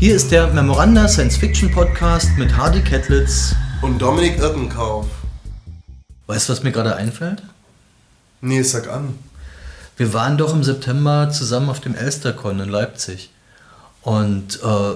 Hier ist der Memoranda Science Fiction Podcast mit Hardy Kettlitz und Dominik Irtenkauf. Weißt du, was mir gerade einfällt? Nee, sag an. Wir waren doch im September zusammen auf dem Elstercon in Leipzig. Und äh,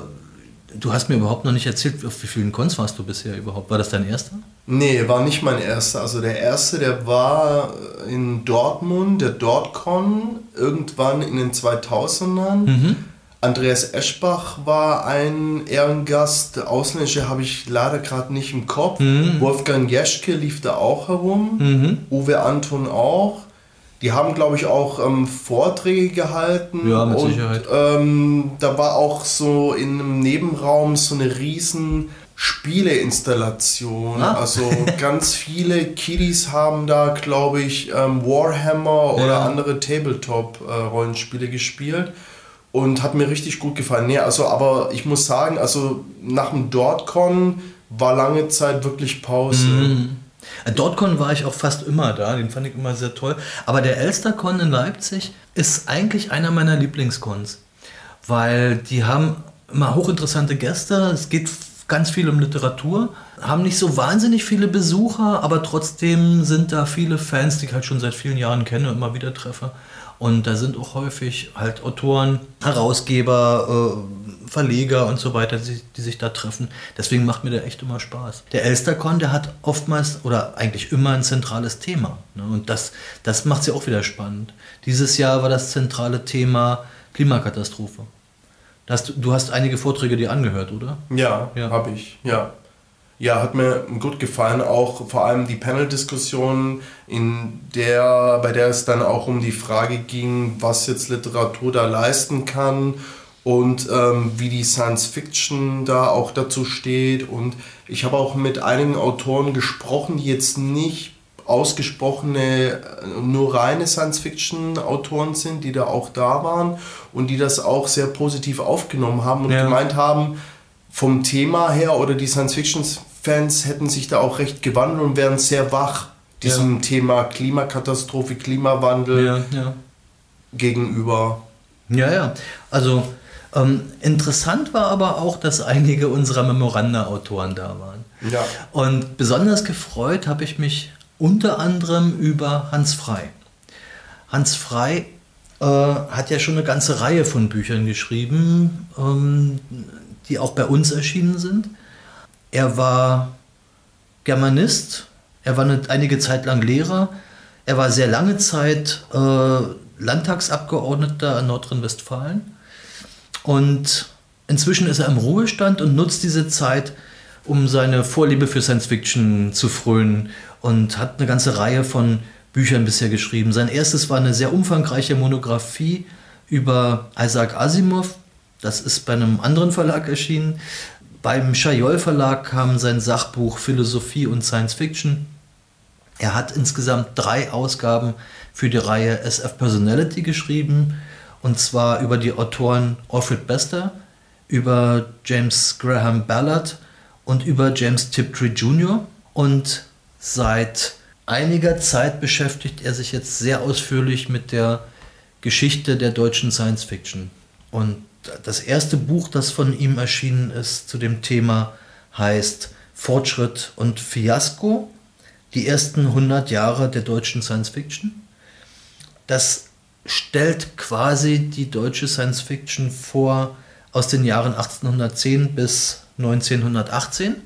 du hast mir überhaupt noch nicht erzählt, auf wie vielen Cons warst du bisher überhaupt? War das dein erster? Nee, war nicht mein erster. Also der erste, der war in Dortmund, der Dortcon, irgendwann in den 2000ern. Mhm. Andreas Eschbach war ein Ehrengast. Ausländische habe ich leider gerade nicht im Kopf. Mhm. Wolfgang Jeschke lief da auch herum. Mhm. Uwe Anton auch. Die haben, glaube ich, auch ähm, Vorträge gehalten. Ja, mit und, Sicherheit. Ähm, da war auch so in einem Nebenraum so eine riesen Spieleinstallation. Ah. Also ganz viele Kiddies haben da, glaube ich, ähm, Warhammer ja. oder andere Tabletop-Rollenspiele äh, gespielt und hat mir richtig gut gefallen. Nee, also, aber ich muss sagen, also nach dem Dortcon war lange Zeit wirklich Pause. Äh, Dortcon war ich auch fast immer da, den fand ich immer sehr toll. Aber der Elstercon in Leipzig ist eigentlich einer meiner Lieblingscons, weil die haben immer hochinteressante Gäste. Es geht ganz viel um Literatur, haben nicht so wahnsinnig viele Besucher, aber trotzdem sind da viele Fans, die ich halt schon seit vielen Jahren kenne und immer wieder treffe. Und da sind auch häufig halt Autoren, Herausgeber, äh, Verleger und so weiter, die, die, sich da treffen. Deswegen macht mir der echt immer Spaß. Der Elstercon, der hat oftmals oder eigentlich immer ein zentrales Thema. Ne? Und das, das macht sie auch wieder spannend. Dieses Jahr war das zentrale Thema Klimakatastrophe. Hast, du hast einige Vorträge dir angehört, oder? Ja, ja. habe ich, ja. Ja, hat mir gut gefallen, auch vor allem die Panel-Diskussion, in der, bei der es dann auch um die Frage ging, was jetzt Literatur da leisten kann und ähm, wie die Science Fiction da auch dazu steht. Und ich habe auch mit einigen Autoren gesprochen, die jetzt nicht ausgesprochene, nur reine Science-Fiction-Autoren sind, die da auch da waren und die das auch sehr positiv aufgenommen haben und ja. gemeint haben, vom Thema her oder die Science-Fiction Fans hätten sich da auch recht gewandelt und wären sehr wach diesem ja. Thema Klimakatastrophe, Klimawandel ja, ja. gegenüber. Ja, ja. Also ähm, interessant war aber auch, dass einige unserer Memoranda-Autoren da waren. Ja. Und besonders gefreut habe ich mich unter anderem über Hans Frei. Hans Frei äh, hat ja schon eine ganze Reihe von Büchern geschrieben, ähm, die auch bei uns erschienen sind. Er war Germanist, er war eine, einige Zeit lang Lehrer, er war sehr lange Zeit äh, Landtagsabgeordneter in Nordrhein-Westfalen und inzwischen ist er im Ruhestand und nutzt diese Zeit, um seine Vorliebe für Science Fiction zu frönen und hat eine ganze Reihe von Büchern bisher geschrieben. Sein erstes war eine sehr umfangreiche Monographie über Isaac Asimov. Das ist bei einem anderen Verlag erschienen. Beim Chayol Verlag kam sein Sachbuch Philosophie und Science Fiction. Er hat insgesamt drei Ausgaben für die Reihe SF Personality geschrieben, und zwar über die Autoren Alfred Bester, über James Graham Ballard und über James Tiptree Jr. Und seit einiger Zeit beschäftigt er sich jetzt sehr ausführlich mit der Geschichte der deutschen Science Fiction. Und das erste Buch, das von ihm erschienen ist zu dem Thema, heißt Fortschritt und Fiasko, die ersten 100 Jahre der deutschen Science Fiction. Das stellt quasi die deutsche Science Fiction vor aus den Jahren 1810 bis 1918.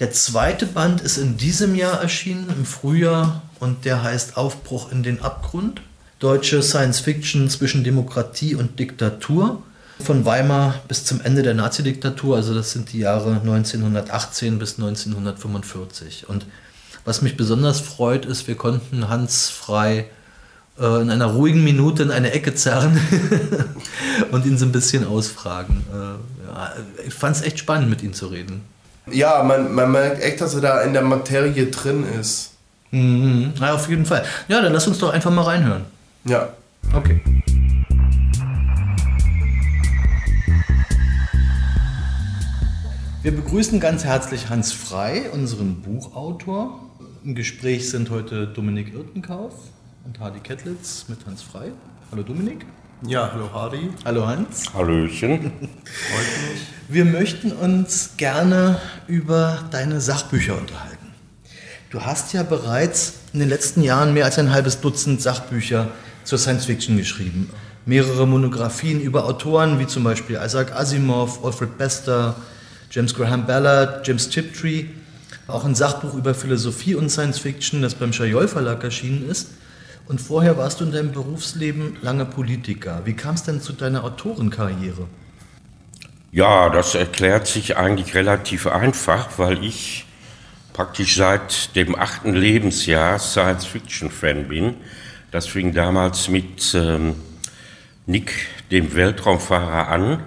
Der zweite Band ist in diesem Jahr erschienen, im Frühjahr, und der heißt Aufbruch in den Abgrund. Deutsche Science Fiction zwischen Demokratie und Diktatur von Weimar bis zum Ende der Nazidiktatur, also das sind die Jahre 1918 bis 1945. Und was mich besonders freut, ist, wir konnten Hans frei äh, in einer ruhigen Minute in eine Ecke zerren und ihn so ein bisschen ausfragen. Äh, ja, ich fand es echt spannend, mit ihm zu reden. Ja, man, man merkt echt, dass er da in der Materie drin ist. Mhm. Ja, auf jeden Fall. Ja, dann lass uns doch einfach mal reinhören. Ja. Okay. Wir begrüßen ganz herzlich Hans Frei, unseren Buchautor. Im Gespräch sind heute Dominik Irtenkauf und Hardy Kettlitz mit Hans Frei. Hallo Dominik. Ja, hallo Hardy. Hallo Hans. Hallöchen. Freut mich. Wir möchten uns gerne über deine Sachbücher unterhalten. Du hast ja bereits in den letzten Jahren mehr als ein halbes Dutzend Sachbücher zur Science Fiction geschrieben. Mehrere Monographien über Autoren wie zum Beispiel Isaac Asimov, Alfred Bester, James Graham Ballard, James Tiptree. Auch ein Sachbuch über Philosophie und Science Fiction, das beim Schajol Verlag erschienen ist. Und vorher warst du in deinem Berufsleben lange Politiker. Wie kam es denn zu deiner Autorenkarriere? Ja, das erklärt sich eigentlich relativ einfach, weil ich praktisch seit dem achten Lebensjahr Science-Fiction-Fan bin. Das fing damals mit ähm, Nick, dem Weltraumfahrer, an,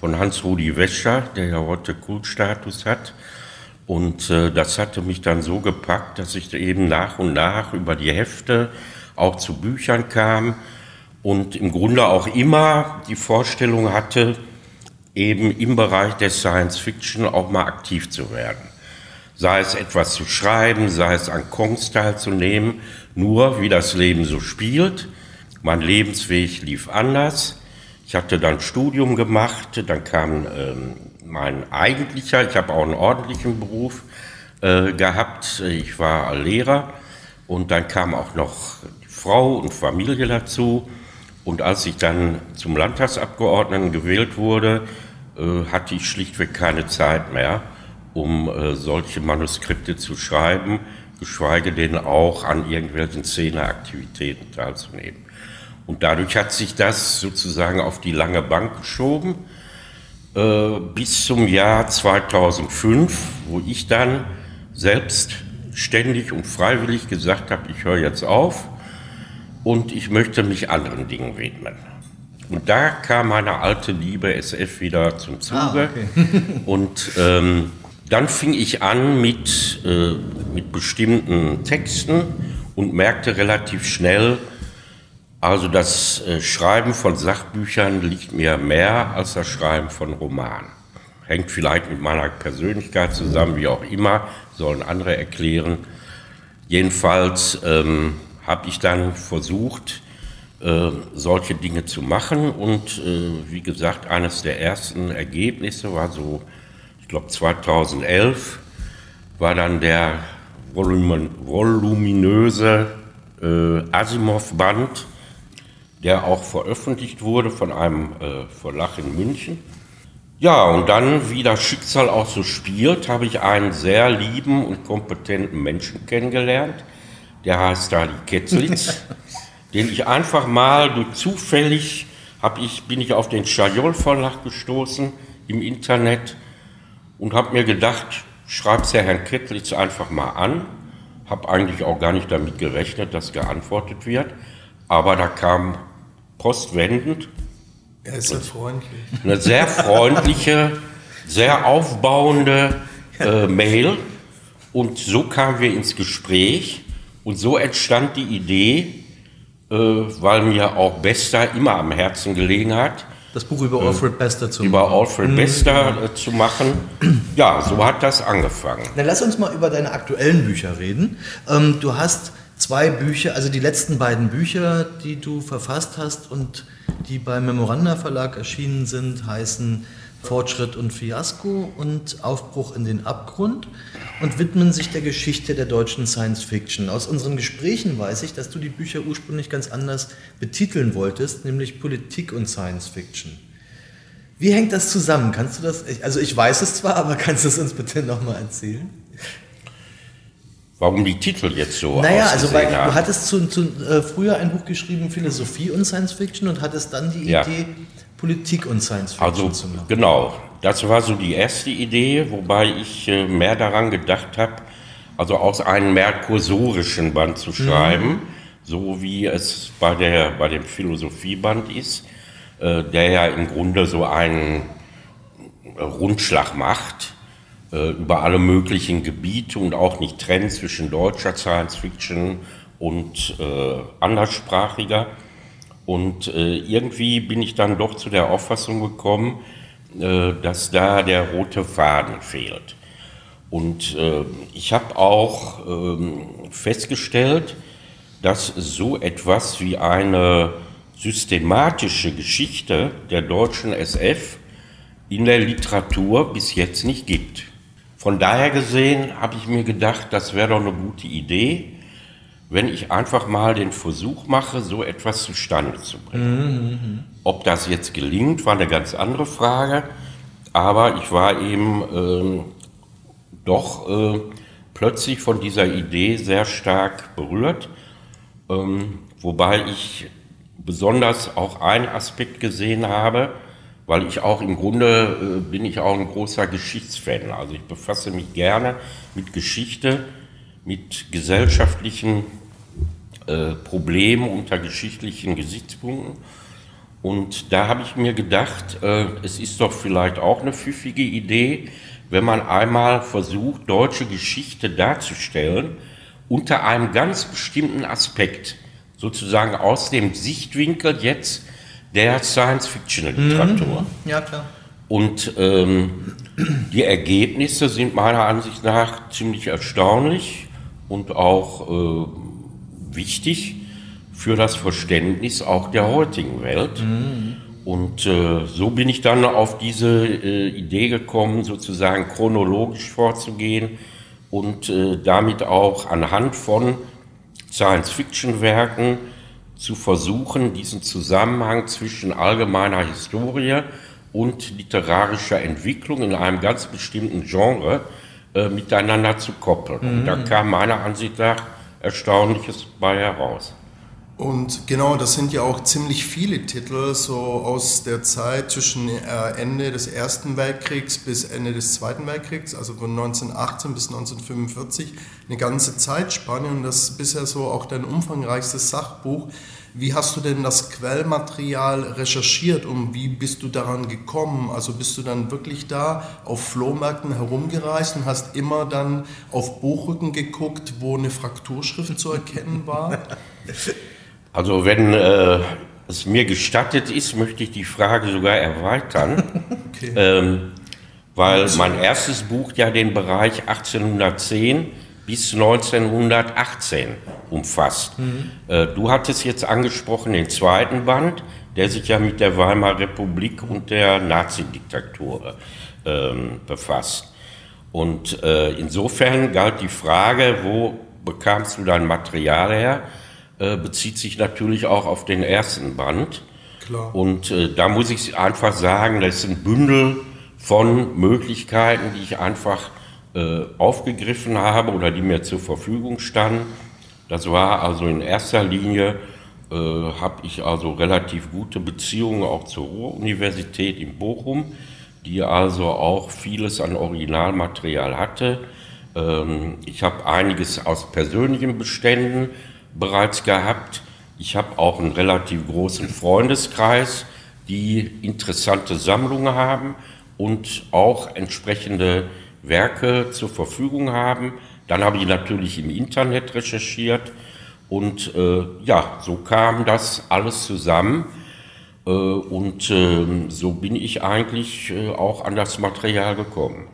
von Hans-Rudi Wäscher, der ja heute Kultstatus hat. Und äh, das hatte mich dann so gepackt, dass ich eben nach und nach über die Hefte auch zu Büchern kam und im Grunde auch immer die Vorstellung hatte, eben im Bereich der Science Fiction auch mal aktiv zu werden. Sei es etwas zu schreiben, sei es an Kongs teilzunehmen, nur wie das Leben so spielt. Mein Lebensweg lief anders. Ich hatte dann Studium gemacht, dann kam ähm, mein eigentlicher, ich habe auch einen ordentlichen Beruf äh, gehabt, ich war Lehrer und dann kam auch noch Frau und Familie dazu. Und als ich dann zum Landtagsabgeordneten gewählt wurde, äh, hatte ich schlichtweg keine Zeit mehr, um äh, solche Manuskripte zu schreiben, geschweige denn auch an irgendwelchen Szeneaktivitäten teilzunehmen. Und dadurch hat sich das sozusagen auf die lange Bank geschoben äh, bis zum Jahr 2005, wo ich dann selbstständig und freiwillig gesagt habe, ich höre jetzt auf und ich möchte mich anderen Dingen widmen. Und da kam meine alte Liebe SF wieder zum Zuge. Ah, okay. und ähm, dann fing ich an mit, äh, mit bestimmten Texten und merkte relativ schnell, also das äh, Schreiben von Sachbüchern liegt mir mehr als das Schreiben von Romanen. Hängt vielleicht mit meiner Persönlichkeit zusammen, wie auch immer, sollen andere erklären. Jedenfalls ähm, habe ich dann versucht, äh, solche Dinge zu machen. Und äh, wie gesagt, eines der ersten Ergebnisse war so, ich glaube 2011, war dann der volumin voluminöse äh, Asimov-Band, der auch veröffentlicht wurde von einem äh, Verlag in München. Ja, und dann, wie das Schicksal auch so spielt, habe ich einen sehr lieben und kompetenten Menschen kennengelernt, der heißt Dali Ketzlitz, den ich einfach mal durch zufällig hab ich, bin ich auf den Schajol Verlag gestoßen im Internet und habe mir gedacht, schreib's ja Herrn Ketzlitz einfach mal an. Habe eigentlich auch gar nicht damit gerechnet, dass geantwortet wird, aber da kam postwendend. Er ist sehr freundlich. Eine sehr freundliche, sehr aufbauende äh, Mail. Und so kamen wir ins Gespräch. Und so entstand die Idee, äh, weil mir auch Bester immer am Herzen gelegen hat. Das Buch über Alfred Bester zu über machen. Über Alfred mhm. Bester äh, zu machen. Ja, so hat das angefangen. Dann lass uns mal über deine aktuellen Bücher reden. Ähm, du hast zwei Bücher, also die letzten beiden Bücher, die du verfasst hast und die beim Memoranda Verlag erschienen sind, heißen Fortschritt und Fiasko und Aufbruch in den Abgrund und widmen sich der Geschichte der deutschen Science Fiction. Aus unseren Gesprächen weiß ich, dass du die Bücher ursprünglich ganz anders betiteln wolltest, nämlich Politik und Science Fiction. Wie hängt das zusammen? Kannst du das, also ich weiß es zwar, aber kannst du es uns bitte nochmal erzählen? Warum die Titel jetzt so Naja, also weil haben. du hattest zu, zu, äh, früher ein Buch geschrieben, Philosophie und Science Fiction und hattest dann die ja. Idee, Politik und Science Fiction also, zu machen. Genau, das war so die erste Idee, wobei ich äh, mehr daran gedacht habe, also aus einem mehr kursorischen Band zu mhm. schreiben, mhm. so wie es bei, der, bei dem Philosophieband ist, äh, der ja im Grunde so einen Rundschlag macht über alle möglichen Gebiete und auch nicht trennt zwischen deutscher Science Fiction und äh, anderssprachiger. Und äh, irgendwie bin ich dann doch zu der Auffassung gekommen, äh, dass da der rote Faden fehlt. Und äh, ich habe auch ähm, festgestellt, dass so etwas wie eine systematische Geschichte der deutschen SF in der Literatur bis jetzt nicht gibt. Von daher gesehen habe ich mir gedacht, das wäre doch eine gute Idee, wenn ich einfach mal den Versuch mache, so etwas zustande zu bringen. Mhm. Ob das jetzt gelingt, war eine ganz andere Frage, aber ich war eben ähm, doch äh, plötzlich von dieser Idee sehr stark berührt, ähm, wobei ich besonders auch einen Aspekt gesehen habe, weil ich auch im Grunde äh, bin ich auch ein großer Geschichtsfan. Also ich befasse mich gerne mit Geschichte, mit gesellschaftlichen äh, Problemen unter geschichtlichen Gesichtspunkten. Und da habe ich mir gedacht, äh, es ist doch vielleicht auch eine pfiffige Idee, wenn man einmal versucht, deutsche Geschichte darzustellen unter einem ganz bestimmten Aspekt, sozusagen aus dem Sichtwinkel jetzt der Science-Fiction-Literatur. Mhm. Ja, klar. Und ähm, die Ergebnisse sind meiner Ansicht nach ziemlich erstaunlich und auch äh, wichtig für das Verständnis auch der heutigen Welt. Mhm. Und äh, so bin ich dann auf diese äh, Idee gekommen, sozusagen chronologisch vorzugehen und äh, damit auch anhand von Science-Fiction-Werken zu versuchen, diesen Zusammenhang zwischen allgemeiner Historie und literarischer Entwicklung in einem ganz bestimmten Genre äh, miteinander zu koppeln. Mhm. Und da mhm. kam meiner Ansicht nach Erstaunliches bei heraus. Und genau, das sind ja auch ziemlich viele Titel, so aus der Zeit zwischen äh, Ende des Ersten Weltkriegs bis Ende des Zweiten Weltkriegs, also von 1918 bis 1945, eine ganze Zeitspanne und das ist bisher so auch dein umfangreichstes Sachbuch. Wie hast du denn das Quellmaterial recherchiert und wie bist du daran gekommen? Also bist du dann wirklich da auf Flohmärkten herumgereist und hast immer dann auf Buchrücken geguckt, wo eine Frakturschrift zu erkennen war? Also wenn äh, es mir gestattet ist, möchte ich die Frage sogar erweitern, okay. ähm, weil mein erstes Buch ja den Bereich 1810 bis 1918 umfasst. Mhm. Äh, du hattest jetzt angesprochen den zweiten Band, der sich ja mit der Weimarer Republik und der Nazidiktatur ähm, befasst. Und äh, insofern galt die Frage, wo bekamst du dein Material her? Äh, bezieht sich natürlich auch auf den ersten Band. Klar. Und äh, da muss ich einfach sagen, das ist ein Bündel von Möglichkeiten, die ich einfach äh, aufgegriffen habe oder die mir zur Verfügung standen. Das war also in erster Linie, äh, habe ich also relativ gute Beziehungen auch zur Ruhr-Universität in Bochum, die also auch vieles an Originalmaterial hatte. Ähm, ich habe einiges aus persönlichen Beständen, bereits gehabt. Ich habe auch einen relativ großen Freundeskreis, die interessante Sammlungen haben und auch entsprechende Werke zur Verfügung haben. Dann habe ich natürlich im Internet recherchiert und äh, ja, so kam das alles zusammen. Äh, und äh, so bin ich eigentlich äh, auch an das Material gekommen.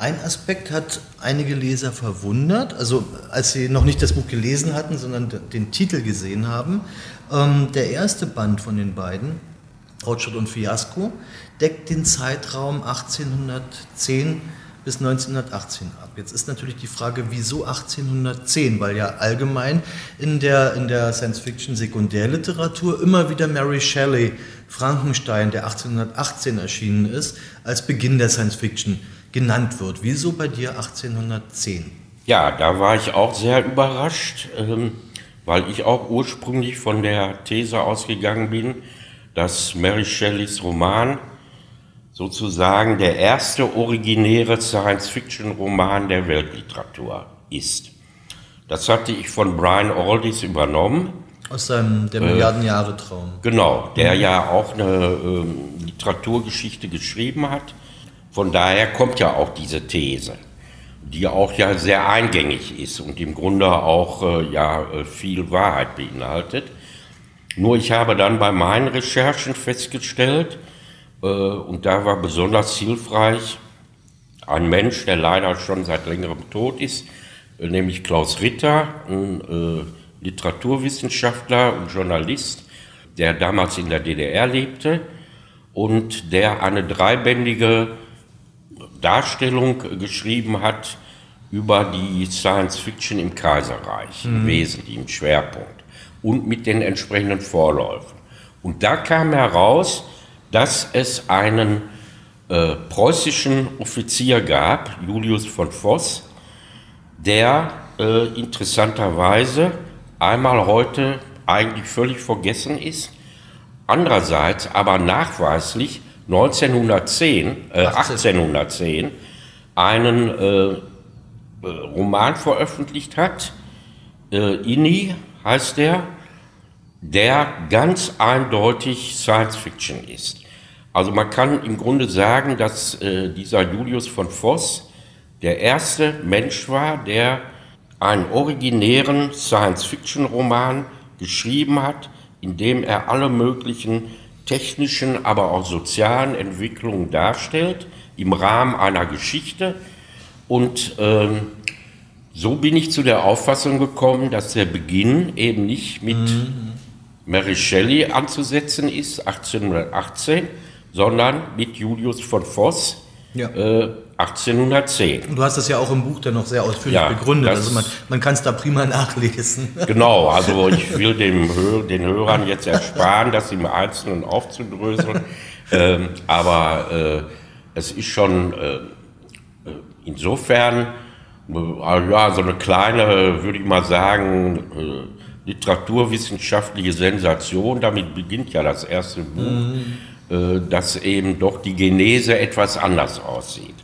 Ein Aspekt hat einige Leser verwundert, also als sie noch nicht das Buch gelesen hatten, sondern den Titel gesehen haben. Ähm, der erste Band von den beiden, Fortschritt und Fiasko, deckt den Zeitraum 1810 bis 1918 ab. Jetzt ist natürlich die Frage, wieso 1810? Weil ja allgemein in der, in der Science-Fiction-Sekundärliteratur immer wieder Mary Shelley, Frankenstein, der 1818 erschienen ist, als Beginn der Science-Fiction genannt wird. Wieso bei dir 1810? Ja, da war ich auch sehr überrascht, ähm, weil ich auch ursprünglich von der These ausgegangen bin, dass Mary Shelleys Roman sozusagen der erste originäre Science-Fiction-Roman der Weltliteratur ist. Das hatte ich von Brian Aldiss übernommen. Aus seinem Der Milliarden-Jahre-Traum. Äh, genau, der ja auch eine äh, Literaturgeschichte geschrieben hat. Von daher kommt ja auch diese These, die auch ja sehr eingängig ist und im Grunde auch äh, ja äh, viel Wahrheit beinhaltet. Nur ich habe dann bei meinen Recherchen festgestellt, äh, und da war besonders hilfreich ein Mensch, der leider schon seit längerem tot ist, nämlich Klaus Ritter, ein Literaturwissenschaftler und Journalist, der damals in der DDR lebte und der eine dreibändige Darstellung geschrieben hat über die Science Fiction im Kaiserreich, mhm. im Wesentlichen, Schwerpunkt und mit den entsprechenden Vorläufen. Und da kam heraus, dass es einen äh, preußischen Offizier gab, Julius von Voss, der äh, interessanterweise einmal heute eigentlich völlig vergessen ist, andererseits aber nachweislich 1910, äh, 1810 einen äh, äh, Roman veröffentlicht hat, äh, Inni heißt der, der ganz eindeutig Science Fiction ist. Also man kann im Grunde sagen, dass äh, dieser Julius von Voss der erste Mensch war, der einen originären Science-Fiction-Roman geschrieben hat, in dem er alle möglichen technischen, aber auch sozialen Entwicklungen darstellt, im Rahmen einer Geschichte. Und ähm, so bin ich zu der Auffassung gekommen, dass der Beginn eben nicht mit mhm. Mary Shelley anzusetzen ist, 1818, sondern mit Julius von Voss, ja. äh, 1810. Und du hast das ja auch im Buch dann noch sehr ausführlich ja, begründet. Also man, man kann es da prima nachlesen. Genau, also ich will dem, den Hörern jetzt ersparen, das im Einzelnen aufzudröseln. ähm, aber äh, es ist schon äh, insofern äh, ja, so eine kleine, würde ich mal sagen, äh, literaturwissenschaftliche Sensation. Damit beginnt ja das erste Buch. Mhm äh, dass eben doch die Genese etwas anders aussieht.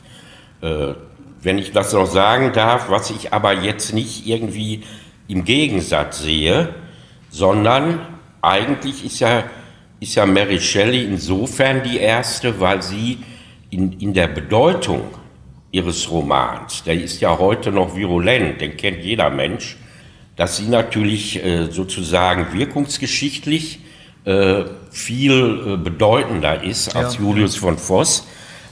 Äh, wenn ich das noch sagen darf, was ich aber jetzt nicht irgendwie im Gegensatz sehe, sondern eigentlich ist ja, ist ja Mary Shelley insofern die erste, weil sie in, in der Bedeutung ihres Romans, der ist ja heute noch virulent, den kennt jeder Mensch, dass sie natürlich äh, sozusagen wirkungsgeschichtlich äh, viel äh, bedeutender ist als ja. Julius von Voss.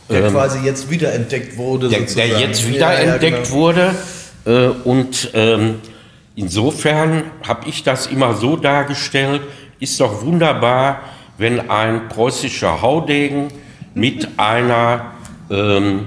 Der ähm, quasi jetzt wiederentdeckt wurde. Der, der jetzt wiederentdeckt ja, genau. wurde. Äh, und ähm, insofern habe ich das immer so dargestellt, ist doch wunderbar, wenn ein preußischer Haudegen mit einer ähm,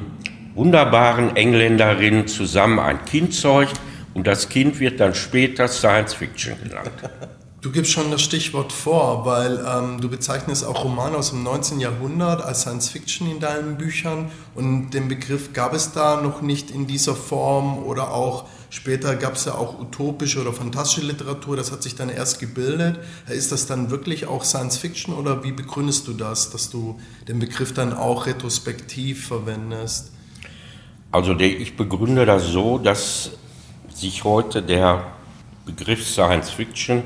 wunderbaren Engländerin zusammen ein Kind zeugt und das Kind wird dann später Science Fiction genannt. Du gibst schon das Stichwort vor, weil ähm, du bezeichnest auch Romane aus dem 19. Jahrhundert als Science Fiction in deinen Büchern und den Begriff gab es da noch nicht in dieser Form oder auch später gab es ja auch utopische oder fantastische Literatur, das hat sich dann erst gebildet. Ist das dann wirklich auch Science Fiction oder wie begründest du das, dass du den Begriff dann auch retrospektiv verwendest? Also ich begründe das so, dass sich heute der Begriff Science Fiction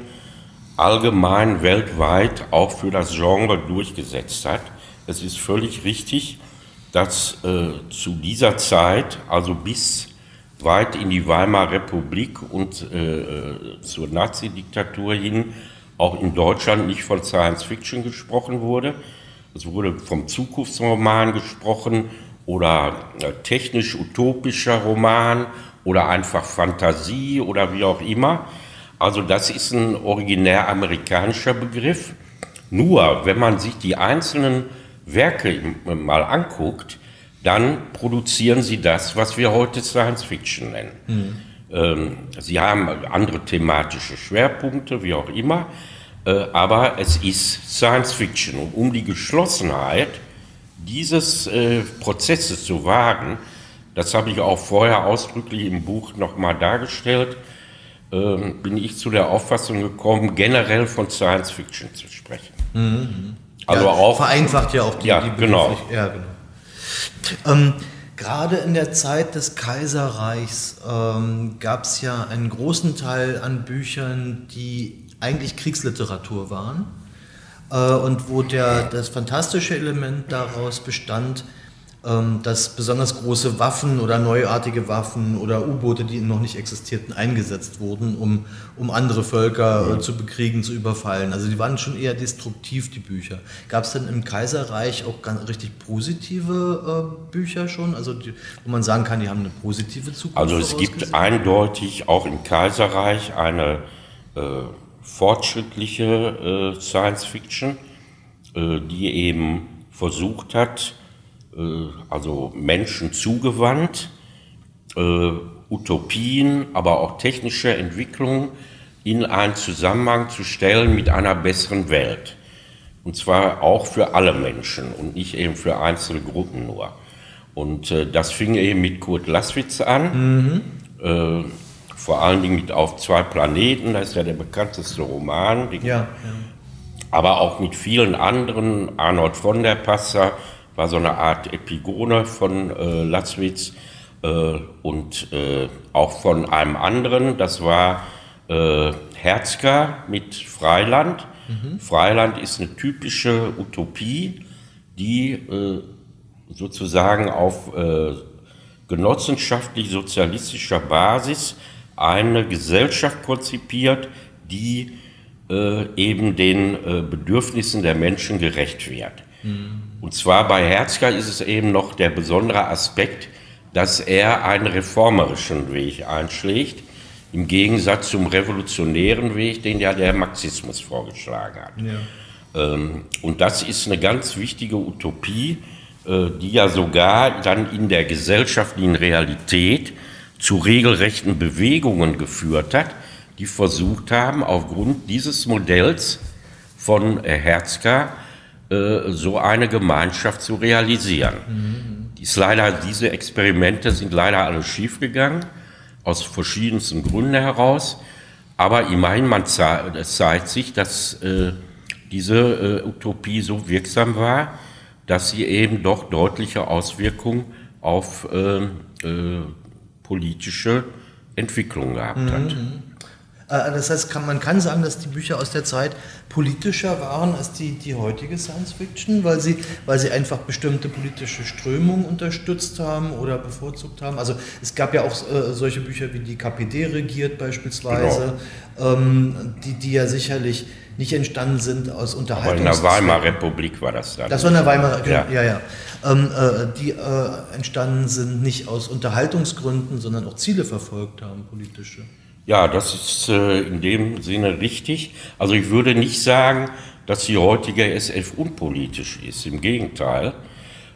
allgemein weltweit auch für das Genre durchgesetzt hat. Es ist völlig richtig, dass äh, zu dieser Zeit, also bis weit in die Weimarer Republik und äh, zur Nazi-Diktatur hin, auch in Deutschland nicht von Science Fiction gesprochen wurde. Es wurde vom Zukunftsroman gesprochen oder äh, technisch-utopischer Roman oder einfach Fantasie oder wie auch immer. Also das ist ein originär amerikanischer Begriff. Nur wenn man sich die einzelnen Werke mal anguckt, dann produzieren sie das, was wir heute Science Fiction nennen. Mhm. Ähm, sie haben andere thematische Schwerpunkte, wie auch immer, äh, aber es ist Science Fiction. Und um die Geschlossenheit dieses äh, Prozesses zu wahren, das habe ich auch vorher ausdrücklich im Buch nochmal dargestellt, ähm, bin ich zu der Auffassung gekommen, generell von Science Fiction zu sprechen. Mhm. Also ja, auch vereinfacht ja auch die, ja, die genau. Ja, genau. Ähm, Gerade in der Zeit des Kaiserreichs ähm, gab es ja einen großen Teil an Büchern, die eigentlich Kriegsliteratur waren äh, und wo der, das fantastische Element daraus bestand, dass besonders große Waffen oder neuartige Waffen oder U-Boote, die noch nicht existierten, eingesetzt wurden, um, um andere Völker äh, zu bekriegen, zu überfallen. Also die waren schon eher destruktiv, die Bücher. Gab es denn im Kaiserreich auch ganz richtig positive äh, Bücher schon, also die, wo man sagen kann, die haben eine positive Zukunft? Also es gibt eindeutig auch im Kaiserreich eine äh, fortschrittliche äh, Science Fiction, äh, die eben versucht hat, also Menschen zugewandt, äh, Utopien, aber auch technische Entwicklungen in einen Zusammenhang zu stellen mit einer besseren Welt. Und zwar auch für alle Menschen und nicht eben für einzelne Gruppen nur. Und äh, das fing eben mit Kurt Laswitz an, mhm. äh, vor allen Dingen mit Auf zwei Planeten, das ist ja der bekannteste Roman. Ja, ja. Aber auch mit vielen anderen. Arnold von der Passer war so eine Art Epigone von äh, Laswitz äh, und äh, auch von einem anderen, das war äh, Herzka mit Freiland. Mhm. Freiland ist eine typische Utopie, die äh, sozusagen auf äh, genossenschaftlich-sozialistischer Basis eine Gesellschaft konzipiert, die äh, eben den Bedürfnissen der Menschen gerecht wird. Mhm. Und zwar bei Herzka ist es eben noch der besondere Aspekt, dass er einen reformerischen Weg einschlägt, im Gegensatz zum revolutionären Weg, den ja der Marxismus vorgeschlagen hat. Ja. Ähm, und das ist eine ganz wichtige Utopie, äh, die ja sogar dann in der gesellschaftlichen Realität zu regelrechten Bewegungen geführt hat, die versucht haben, aufgrund dieses Modells von Herzka äh, so eine Gemeinschaft zu realisieren. Mhm. Ist leider, diese Experimente sind leider alle schiefgegangen, aus verschiedensten Gründen heraus. Aber immerhin, man es zeigt sich, dass äh, diese äh, Utopie so wirksam war, dass sie eben doch deutliche Auswirkungen auf äh, äh, politische Entwicklungen gehabt mhm. hat. Äh, das heißt, kann, man kann sagen, dass die Bücher aus der Zeit politischer waren als die, die heutige Science Fiction, weil sie, weil sie einfach bestimmte politische Strömungen unterstützt haben oder bevorzugt haben. Also es gab ja auch äh, solche Bücher wie die KPD regiert beispielsweise, genau. ähm, die, die ja sicherlich nicht entstanden sind aus Unterhaltungs... Aber in der Weimarer Republik war das dann. Das war in der Weimarer, ja, ja. ja. Ähm, äh, die äh, entstanden sind nicht aus Unterhaltungsgründen, sondern auch Ziele verfolgt haben, politische. Ja, das ist äh, in dem Sinne richtig. Also ich würde nicht sagen, dass die heutige SF unpolitisch ist. Im Gegenteil.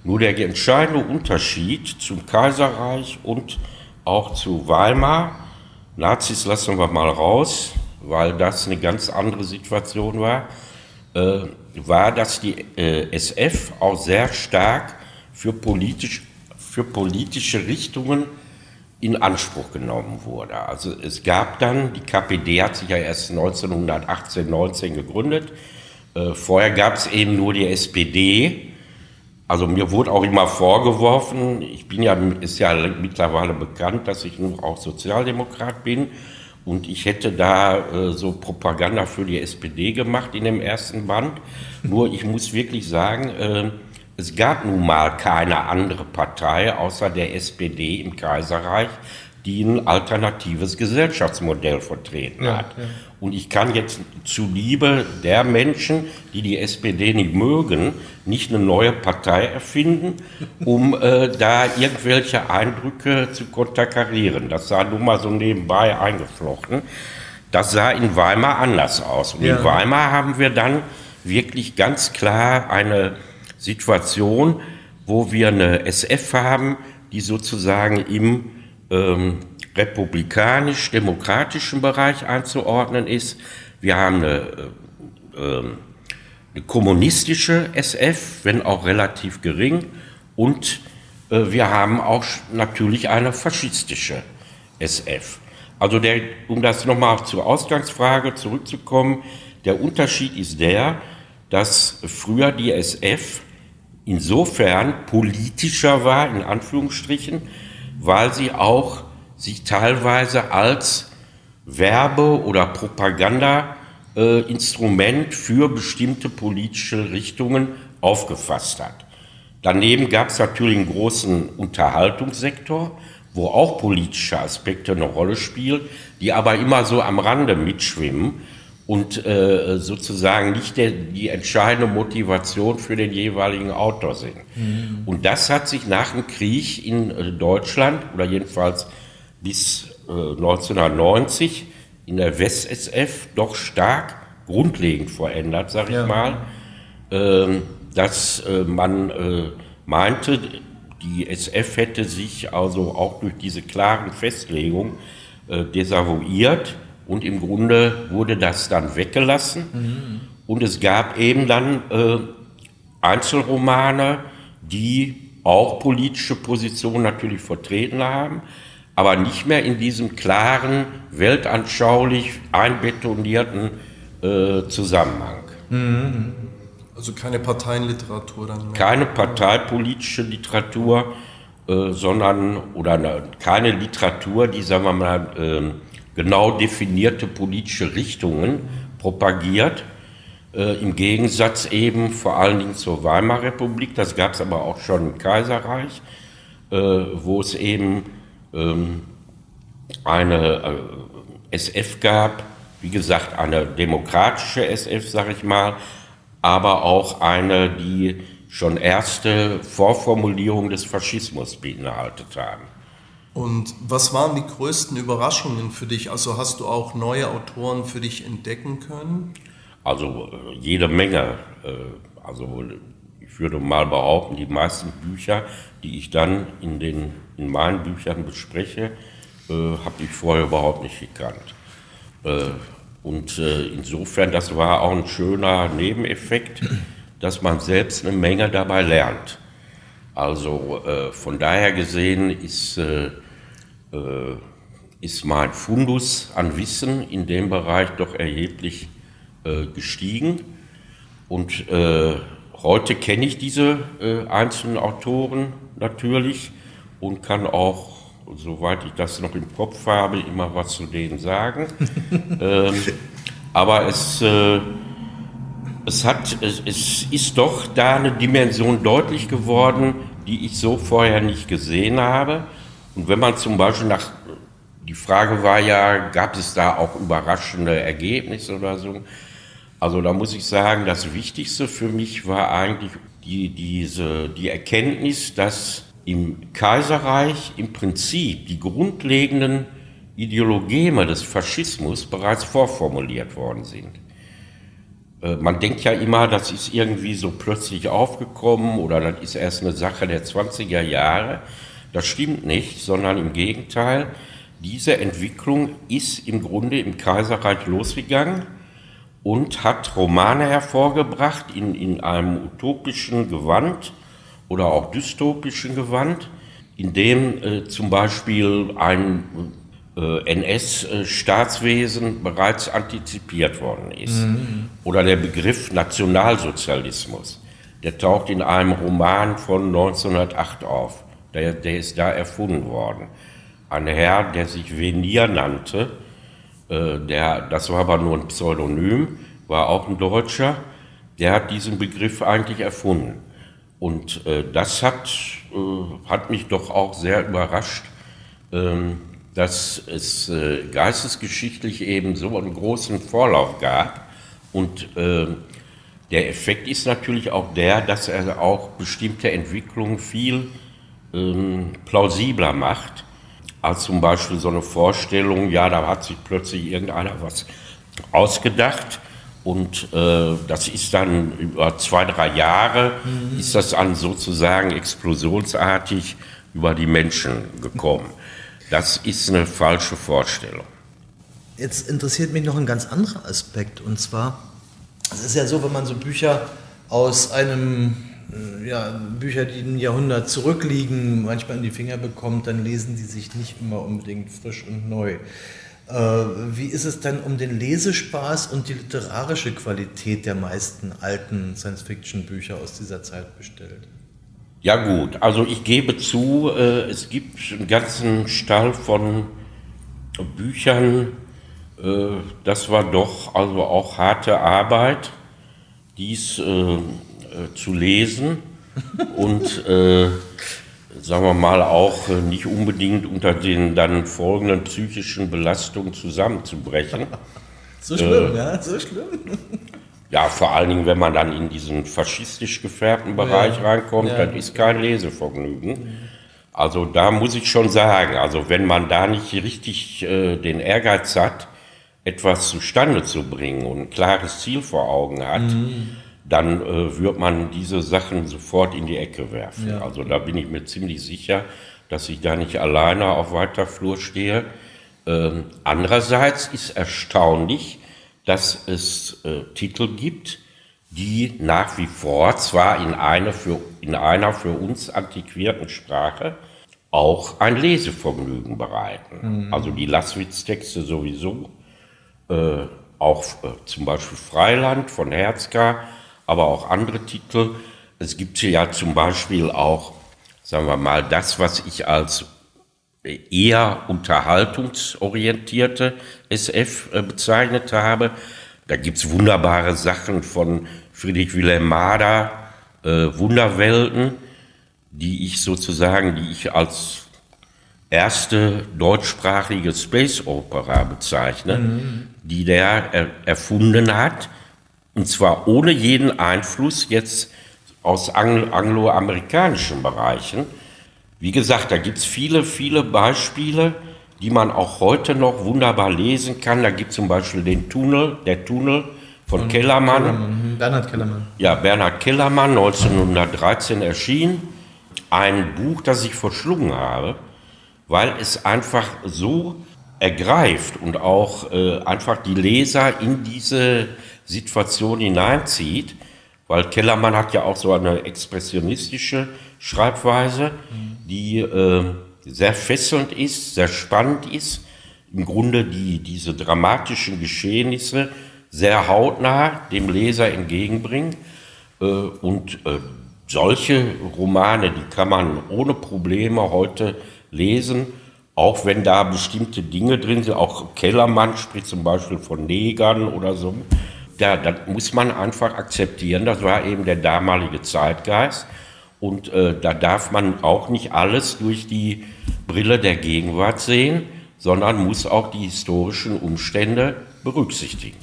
Nur der entscheidende Unterschied zum Kaiserreich und auch zu Weimar, Nazis lassen wir mal raus, weil das eine ganz andere Situation war, äh, war, dass die äh, SF auch sehr stark für, politisch, für politische Richtungen in Anspruch genommen wurde. Also es gab dann, die KPD hat sich ja erst 1918, 19 gegründet. Äh, vorher gab es eben nur die SPD. Also mir wurde auch immer vorgeworfen, ich bin ja, ist ja mittlerweile bekannt, dass ich nun auch Sozialdemokrat bin. Und ich hätte da äh, so Propaganda für die SPD gemacht in dem ersten Band. Nur ich muss wirklich sagen, äh, es gab nun mal keine andere Partei außer der SPD im Kaiserreich, die ein alternatives Gesellschaftsmodell vertreten ja, hat. Ja. Und ich kann jetzt zuliebe der Menschen, die die SPD nicht mögen, nicht eine neue Partei erfinden, um äh, da irgendwelche Eindrücke zu konterkarieren. Das sah nun mal so nebenbei eingeflochten. Das sah in Weimar anders aus. Und ja. in Weimar haben wir dann wirklich ganz klar eine Situation, wo wir eine SF haben, die sozusagen im ähm, republikanisch-demokratischen Bereich einzuordnen ist. Wir haben eine, äh, ähm, eine, kommunistische SF, wenn auch relativ gering, und äh, wir haben auch natürlich eine faschistische SF. Also der, um das nochmal zur Ausgangsfrage zurückzukommen, der Unterschied ist der, dass früher die SF insofern politischer war, in Anführungsstrichen, weil sie auch sich teilweise als Werbe- oder Propagandainstrument äh, für bestimmte politische Richtungen aufgefasst hat. Daneben gab es natürlich einen großen Unterhaltungssektor, wo auch politische Aspekte eine Rolle spielen, die aber immer so am Rande mitschwimmen und äh, sozusagen nicht der, die entscheidende Motivation für den jeweiligen Autor sind. Mhm. Und das hat sich nach dem Krieg in äh, Deutschland oder jedenfalls bis äh, 1990 in der West-SF doch stark grundlegend verändert, sag ich ja. mal. Ähm, dass äh, man äh, meinte, die SF hätte sich also auch durch diese klaren Festlegungen äh, desavouiert und im Grunde wurde das dann weggelassen. Mhm. Und es gab eben dann äh, Einzelromane, die auch politische Positionen natürlich vertreten haben, aber nicht mehr in diesem klaren, weltanschaulich einbetonierten äh, Zusammenhang. Mhm. Also keine Parteienliteratur dann mehr? Keine parteipolitische Literatur, äh, sondern, oder eine, keine Literatur, die, sagen wir mal, äh, genau definierte politische Richtungen propagiert. Äh, Im Gegensatz eben vor allen Dingen zur Weimarer Republik, das gab es aber auch schon im Kaiserreich, äh, wo es eben ähm, eine äh, SF gab, wie gesagt, eine demokratische SF, sage ich mal, aber auch eine, die schon erste Vorformulierung des Faschismus beinhaltet haben. Und was waren die größten Überraschungen für dich? Also hast du auch neue Autoren für dich entdecken können? Also äh, jede Menge. Äh, also ich würde mal behaupten, die meisten Bücher, die ich dann in, den, in meinen Büchern bespreche, äh, habe ich vorher überhaupt nicht gekannt. Und insofern, das war auch ein schöner Nebeneffekt, dass man selbst eine Menge dabei lernt. Also von daher gesehen ist ist mein Fundus an Wissen in dem Bereich doch erheblich äh, gestiegen. Und äh, heute kenne ich diese äh, einzelnen Autoren natürlich und kann auch, soweit ich das noch im Kopf habe, immer was zu denen sagen. ähm, aber es, äh, es, hat, es, es ist doch da eine Dimension deutlich geworden, die ich so vorher nicht gesehen habe. Und wenn man zum Beispiel nach, die Frage war ja, gab es da auch überraschende Ergebnisse oder so? Also da muss ich sagen, das Wichtigste für mich war eigentlich die, diese, die Erkenntnis, dass im Kaiserreich im Prinzip die grundlegenden Ideologeme des Faschismus bereits vorformuliert worden sind. Äh, man denkt ja immer, das ist irgendwie so plötzlich aufgekommen oder das ist erst eine Sache der 20er Jahre. Das stimmt nicht, sondern im Gegenteil, diese Entwicklung ist im Grunde im Kaiserreich losgegangen und hat Romane hervorgebracht in, in einem utopischen Gewand oder auch dystopischen Gewand, in dem äh, zum Beispiel ein äh, NS-Staatswesen bereits antizipiert worden ist. Mhm. Oder der Begriff Nationalsozialismus, der taucht in einem Roman von 1908 auf. Der, der ist da erfunden worden. Ein Herr, der sich Venier nannte, äh, der, das war aber nur ein Pseudonym, war auch ein Deutscher, der hat diesen Begriff eigentlich erfunden. Und äh, das hat, äh, hat mich doch auch sehr überrascht, ähm, dass es äh, geistesgeschichtlich eben so einen großen Vorlauf gab. Und äh, der Effekt ist natürlich auch der, dass er auch bestimmte Entwicklungen viel ähm, plausibler macht, als zum Beispiel so eine Vorstellung, ja, da hat sich plötzlich irgendeiner was ausgedacht und äh, das ist dann über zwei, drei Jahre, mhm. ist das dann sozusagen explosionsartig über die Menschen gekommen. Das ist eine falsche Vorstellung. Jetzt interessiert mich noch ein ganz anderer Aspekt und zwar, es ist ja so, wenn man so Bücher aus einem ja, Bücher, die ein Jahrhundert zurückliegen, manchmal in die Finger bekommt, dann lesen die sich nicht immer unbedingt frisch und neu. Äh, wie ist es denn um den Lesespaß und die literarische Qualität der meisten alten Science-Fiction-Bücher aus dieser Zeit bestellt? Ja gut, also ich gebe zu, äh, es gibt einen ganzen Stall von Büchern, das war doch also auch harte Arbeit, dies äh, zu lesen und äh, sagen wir mal auch äh, nicht unbedingt unter den dann folgenden psychischen Belastungen zusammenzubrechen. So schlimm, äh, ja, so schlimm. Ja, vor allen Dingen, wenn man dann in diesen faschistisch gefärbten Bereich ja. reinkommt, ja. dann ist kein Lesevergnügen. Also da muss ich schon sagen, also wenn man da nicht richtig äh, den Ehrgeiz hat, etwas zustande zu bringen und ein klares Ziel vor Augen hat, mhm dann äh, wird man diese Sachen sofort in die Ecke werfen. Ja. Also da bin ich mir ziemlich sicher, dass ich da nicht alleine auf weiter Flur stehe. Ähm, andererseits ist erstaunlich, dass es äh, Titel gibt, die nach wie vor zwar in, eine für, in einer für uns antiquierten Sprache auch ein Lesevergnügen bereiten. Mhm. Also die Lasswitz-Texte sowieso, äh, auch äh, zum Beispiel Freiland von Herzka, aber auch andere Titel. Es gibt ja zum Beispiel auch, sagen wir mal, das, was ich als eher unterhaltungsorientierte SF äh, bezeichnet habe. Da gibt es wunderbare Sachen von Friedrich Wilhelm Mader, äh, Wunderwelten, die ich sozusagen, die ich als erste deutschsprachige Space Opera bezeichne, mhm. die der er, erfunden hat, und zwar ohne jeden Einfluss jetzt aus anglo angloamerikanischen Bereichen. Wie gesagt, da gibt es viele, viele Beispiele, die man auch heute noch wunderbar lesen kann. Da gibt es zum Beispiel den Tunnel, der Tunnel von Kellermann. Kellermann. Mhm. Bernhard Kellermann. Ja, Bernhard Kellermann, 1913 erschien. Ein Buch, das ich verschlungen habe, weil es einfach so ergreift und auch äh, einfach die Leser in diese Situation hineinzieht, weil Kellermann hat ja auch so eine expressionistische Schreibweise, die äh, sehr fesselnd ist, sehr spannend ist, im Grunde die, diese dramatischen Geschehnisse sehr hautnah dem Leser entgegenbringen. Äh, und äh, solche Romane, die kann man ohne Probleme heute lesen, auch wenn da bestimmte Dinge drin sind. Auch Kellermann spricht zum Beispiel von Negern oder so. Da, da muss man einfach akzeptieren, das war eben der damalige Zeitgeist. Und äh, da darf man auch nicht alles durch die Brille der Gegenwart sehen, sondern muss auch die historischen Umstände berücksichtigen.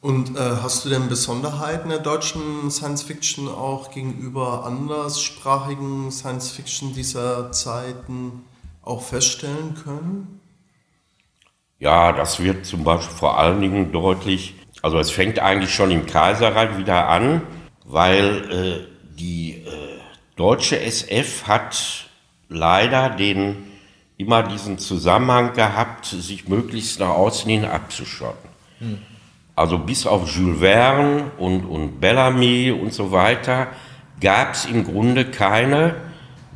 Und äh, hast du denn Besonderheiten der deutschen Science Fiction auch gegenüber anderssprachigen Science Fiction dieser Zeiten auch feststellen können? Ja, das wird zum Beispiel vor allen Dingen deutlich, also es fängt eigentlich schon im Kaiserreich wieder an, weil äh, die äh, deutsche SF hat leider den, immer diesen Zusammenhang gehabt, sich möglichst nach außen hin abzuschotten. Hm. Also bis auf Jules Verne und, und Bellamy und so weiter gab es im Grunde keine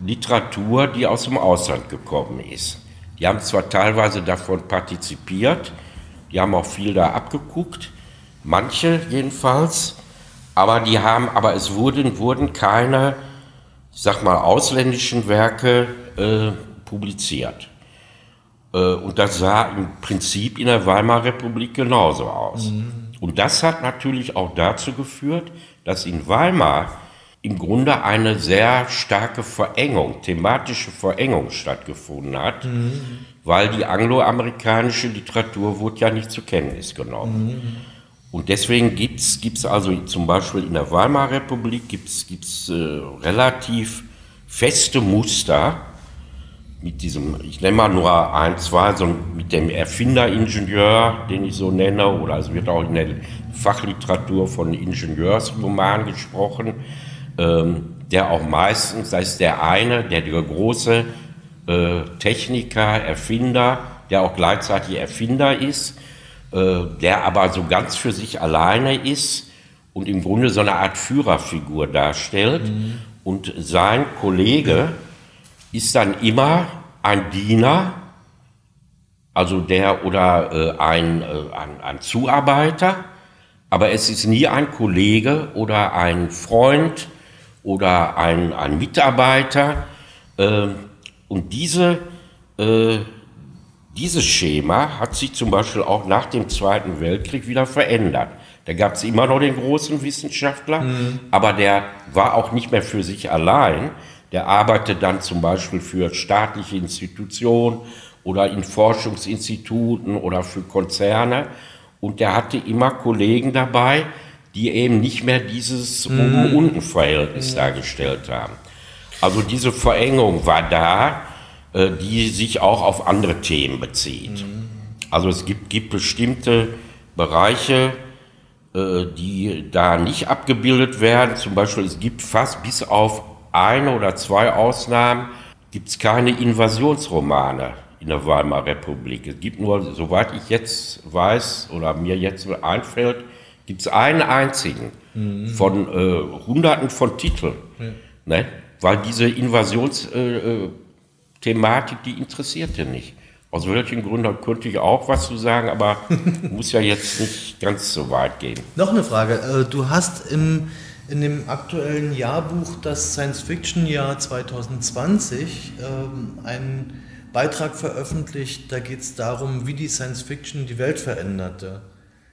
Literatur, die aus dem Ausland gekommen ist. Die haben zwar teilweise davon partizipiert, die haben auch viel da abgeguckt, manche jedenfalls, aber die haben, aber es wurden, wurden keine, ich sag mal, ausländischen Werke äh, publiziert. Äh, und das sah im Prinzip in der Weimarer Republik genauso aus. Mhm. Und das hat natürlich auch dazu geführt, dass in Weimar im Grunde eine sehr starke Verengung, thematische Verengung stattgefunden hat, mhm. weil die angloamerikanische Literatur wurde ja nicht zur Kenntnis genommen. Mhm. Und deswegen gibt es also zum Beispiel in der Weimarer Republik gibt's, gibt's, äh, relativ feste Muster, mit diesem, ich nenne mal nur ein, zwei, so mit dem Erfinderingenieur, den ich so nenne, oder es wird auch in der Fachliteratur von Ingenieursroman gesprochen, ähm, der auch meistens, das ist der eine, der der große äh, Techniker, Erfinder, der auch gleichzeitig Erfinder ist, der aber so ganz für sich alleine ist und im Grunde so eine Art Führerfigur darstellt. Mhm. Und sein Kollege, ist dann immer ein Diener, also der oder äh, ein, äh, ein, ein, Zuarbeiter, aber es ist nie ein Kollege oder ein Freund oder ein, ein Mitarbeiter. Äh, und diese, äh, dieses Schema hat sich zum Beispiel auch nach dem Zweiten Weltkrieg wieder verändert. Da gab es immer noch den großen Wissenschaftler, mhm. aber der war auch nicht mehr für sich allein, der arbeitet dann zum Beispiel für staatliche Institutionen oder in Forschungsinstituten oder für Konzerne. Und der hatte immer Kollegen dabei, die eben nicht mehr dieses mhm. Oben-Unten-Verhältnis mhm. dargestellt haben. Also diese Verengung war da, äh, die sich auch auf andere Themen bezieht. Mhm. Also es gibt, gibt bestimmte Bereiche, äh, die da nicht abgebildet werden. Zum Beispiel, es gibt fast bis auf eine oder zwei Ausnahmen, gibt es keine Invasionsromane in der Weimarer Republik. Es gibt nur, soweit ich jetzt weiß oder mir jetzt einfällt, gibt es einen einzigen mhm. von äh, Hunderten von Titeln. Ja. Ne? Weil diese Invasionsthematik, äh, die interessierte nicht. Aus welchen Gründen könnte ich auch was zu sagen, aber muss ja jetzt nicht ganz so weit gehen. Noch eine Frage. Äh, du hast im, in dem aktuellen Jahrbuch, das Science-Fiction-Jahr 2020, ähm, einen Beitrag veröffentlicht. Da geht es darum, wie die Science-Fiction die Welt veränderte.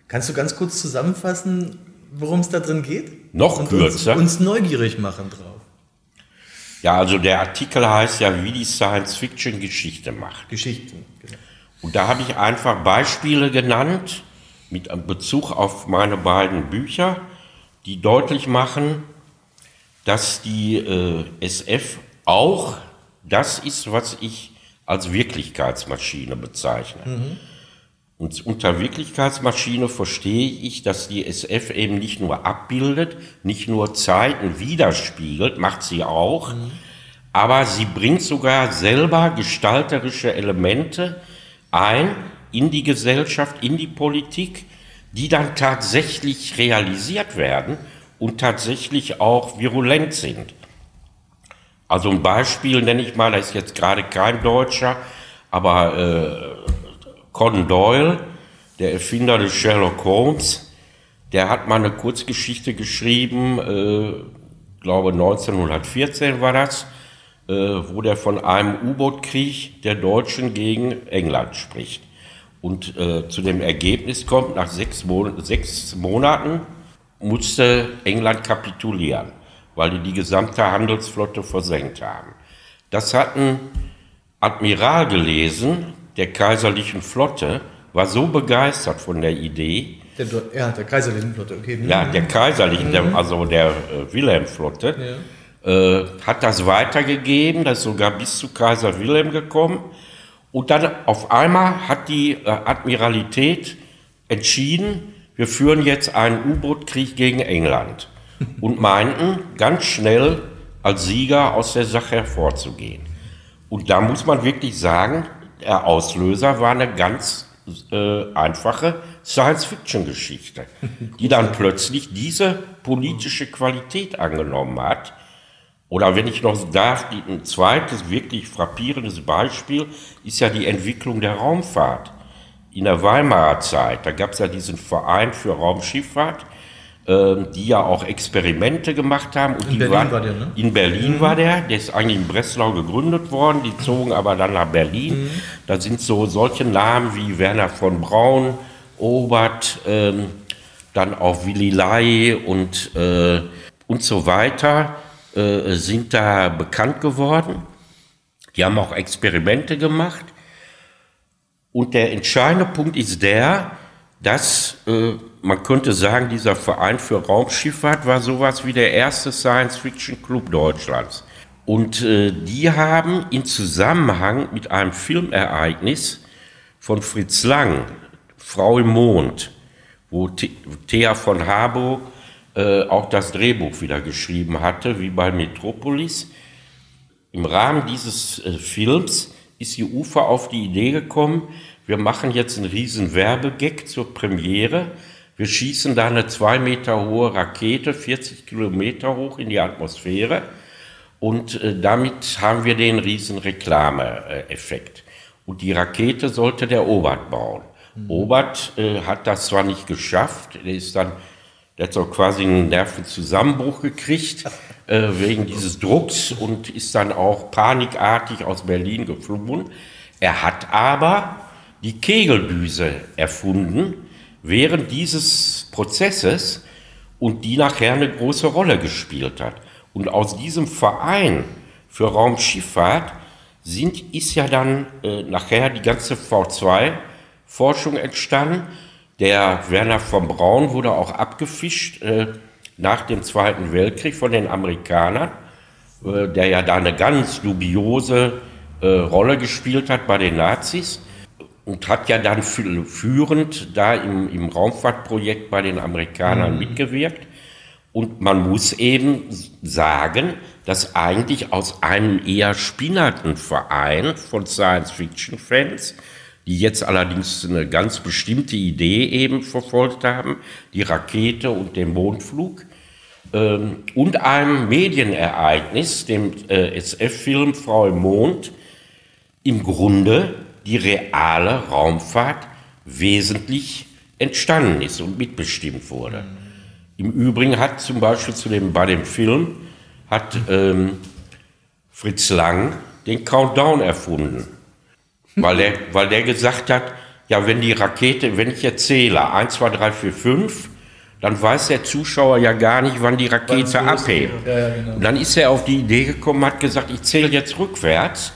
Kannst du ganz kurz zusammenfassen, worum es da drin geht? Noch Und kürzer. Uns, uns neugierig machen drauf. Ja, also der Artikel heißt ja, wie die Science Fiction Geschichte macht. Geschichten, genau. Und da habe ich einfach Beispiele genannt mit Bezug auf meine beiden Bücher, die deutlich machen, dass die äh, SF auch das ist, was ich als Wirklichkeitsmaschine bezeichne. Mhm. Und unter Wirklichkeitsmaschine verstehe ich, dass die SF eben nicht nur abbildet, nicht nur Zeiten widerspiegelt, macht sie auch, mhm. aber sie bringt sogar selber gestalterische Elemente ein in die Gesellschaft, in die Politik, die dann tatsächlich realisiert werden und tatsächlich auch virulent sind. Also ein Beispiel nenne ich mal, da ist jetzt gerade kein Deutscher, aber äh, Conan Doyle, der Erfinder des Sherlock Holmes, der hat mal eine Kurzgeschichte geschrieben, äh, glaube 1914 war das, äh, wo der von einem U-Boot-Krieg der Deutschen gegen England spricht. Und äh, zu dem Ergebnis kommt, nach sechs, Mon sechs Monaten musste England kapitulieren, weil die die gesamte Handelsflotte versenkt haben. Das hat ein Admiral gelesen, der kaiserlichen Flotte war so begeistert von der Idee. Der, ja, der kaiserlichen Flotte, okay. Ja, der kaiserlichen, mhm. der, also der äh, Wilhelm-Flotte, ja. äh, hat das weitergegeben, das ist sogar bis zu Kaiser Wilhelm gekommen. Und dann auf einmal hat die äh, Admiralität entschieden, wir führen jetzt einen U-Boot-Krieg gegen England und meinten ganz schnell als Sieger aus der Sache hervorzugehen. Und da muss man wirklich sagen, der Auslöser war eine ganz äh, einfache Science-Fiction-Geschichte, die dann plötzlich diese politische Qualität angenommen hat. Oder wenn ich noch darf, ein zweites wirklich frappierendes Beispiel ist ja die Entwicklung der Raumfahrt. In der Weimarer Zeit, da gab es ja diesen Verein für Raumschifffahrt, die ja auch Experimente gemacht haben. in Berlin waren, war der, ne? In Berlin mhm. war der, der ist eigentlich in Breslau gegründet worden, die zogen aber dann nach Berlin. Mhm. Da sind so solche Namen wie Werner von Braun, Obert, ähm, dann auch Willi Lai und, äh, und so weiter äh, sind da bekannt geworden. Die haben auch Experimente gemacht. Und der entscheidende Punkt ist der, dass äh, man könnte sagen, dieser Verein für Raumschifffahrt war sowas wie der erste Science-Fiction-Club Deutschlands. Und äh, die haben in Zusammenhang mit einem Filmereignis von Fritz Lang, Frau im Mond, wo Thea von Harburg äh, auch das Drehbuch wieder geschrieben hatte, wie bei Metropolis. Im Rahmen dieses äh, Films ist die UFA auf die Idee gekommen, wir machen jetzt einen riesen Werbegag zur Premiere. Wir schießen da eine zwei Meter hohe Rakete, 40 Kilometer hoch in die Atmosphäre und äh, damit haben wir den riesen Reklameeffekt. Und die Rakete sollte der Obert bauen. Mhm. Obert äh, hat das zwar nicht geschafft, der ist dann, der hat so quasi einen Nervenzusammenbruch gekriegt äh, wegen dieses Drucks und ist dann auch panikartig aus Berlin geflogen. Er hat aber die Kegeldüse erfunden während dieses Prozesses und die nachher eine große Rolle gespielt hat. Und aus diesem Verein für Raumschifffahrt sind, ist ja dann äh, nachher die ganze V2-Forschung entstanden. Der Werner von Braun wurde auch abgefischt äh, nach dem Zweiten Weltkrieg von den Amerikanern, äh, der ja da eine ganz dubiose äh, Rolle gespielt hat bei den Nazis. Und hat ja dann führend da im, im Raumfahrtprojekt bei den Amerikanern mhm. mitgewirkt. Und man muss eben sagen, dass eigentlich aus einem eher spinnerten Verein von Science-Fiction-Fans, die jetzt allerdings eine ganz bestimmte Idee eben verfolgt haben, die Rakete und den Mondflug, ähm, und einem Medienereignis, dem äh, SF-Film Frau im Mond, im Grunde die reale Raumfahrt wesentlich entstanden ist und mitbestimmt wurde. Im Übrigen hat zum Beispiel zu dem, bei dem Film hat ähm, Fritz Lang den Countdown erfunden, weil der, weil der gesagt hat, ja, wenn die Rakete, wenn ich erzähle, 1, 2, 3, 4, 5, dann weiß der Zuschauer ja gar nicht, wann die Rakete abhebt. Ja, ja, genau. Dann ist er auf die Idee gekommen, hat gesagt, ich zähle jetzt rückwärts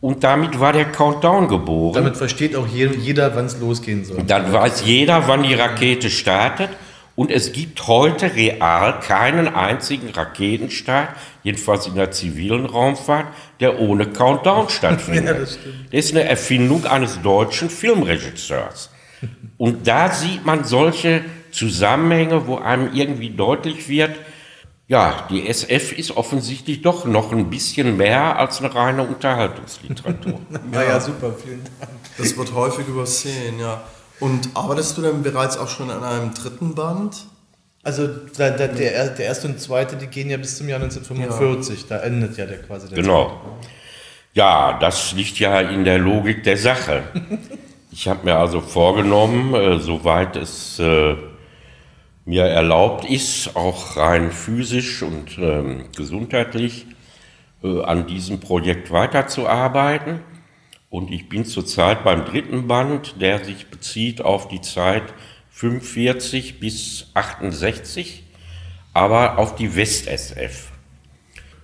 und damit war der Countdown geboren. Damit versteht auch jeder, wann es losgehen soll. Dann weiß jeder, wann die Rakete startet. Und es gibt heute real keinen einzigen Raketenstart, jedenfalls in der zivilen Raumfahrt, der ohne Countdown stattfindet. ja, das, das ist eine Erfindung eines deutschen Filmregisseurs. Und da sieht man solche Zusammenhänge, wo einem irgendwie deutlich wird, ja, die SF ist offensichtlich doch noch ein bisschen mehr als eine reine Unterhaltungsliteratur. ja, ja, super, vielen Dank. Das wird häufig übersehen, ja. Und arbeitest du denn bereits auch schon an einem dritten Band? Also der, der, der, erste und zweite, die gehen ja bis zum Jahr 1945, ja. da endet ja der quasi der Genau. Zweite. Ja, das liegt ja in der Logik der Sache. Ich habe mir also vorgenommen, äh, soweit es äh, mir erlaubt ist, auch rein physisch und ähm, gesundheitlich äh, an diesem Projekt weiterzuarbeiten. Und ich bin zurzeit beim dritten Band, der sich bezieht auf die Zeit 45 bis 68, aber auf die West-SF.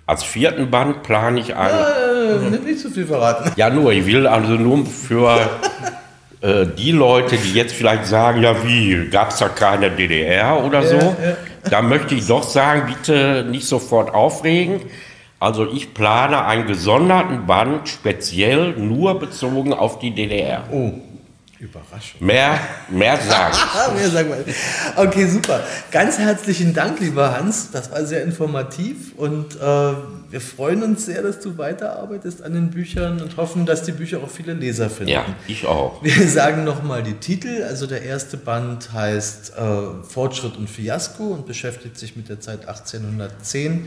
Als vierten Band plane ich einen. Äh, nicht zu viel verraten. Ja, nur, ich will also nur für äh, die Leute, die jetzt vielleicht sagen, ja wie, gab es da keine DDR oder so, ja, ja. da möchte ich doch sagen, bitte nicht sofort aufregen. Also ich plane einen gesonderten Band speziell nur bezogen auf die DDR. Oh. Überraschung. Mehr, mehr sagen. mehr sagen wir. Okay, super. Ganz herzlichen Dank, lieber Hans. Das war sehr informativ und äh, wir freuen uns sehr, dass du weiterarbeitest an den Büchern und hoffen, dass die Bücher auch viele Leser finden. Ja, ich auch. Wir sagen nochmal die Titel. Also der erste Band heißt äh, Fortschritt und Fiasko und beschäftigt sich mit der Zeit 1810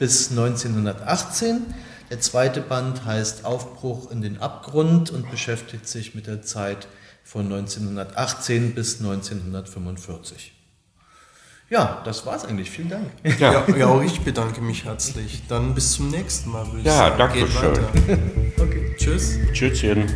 bis 1918. Der zweite Band heißt Aufbruch in den Abgrund und beschäftigt sich mit der Zeit von 1918 bis 1945. Ja, das war's eigentlich. Vielen Dank. Ja. ja, auch ich bedanke mich herzlich. Dann bis zum nächsten Mal, würde ich ja, sagen. Ja, danke schön. okay. Tschüss. Tschüsschen.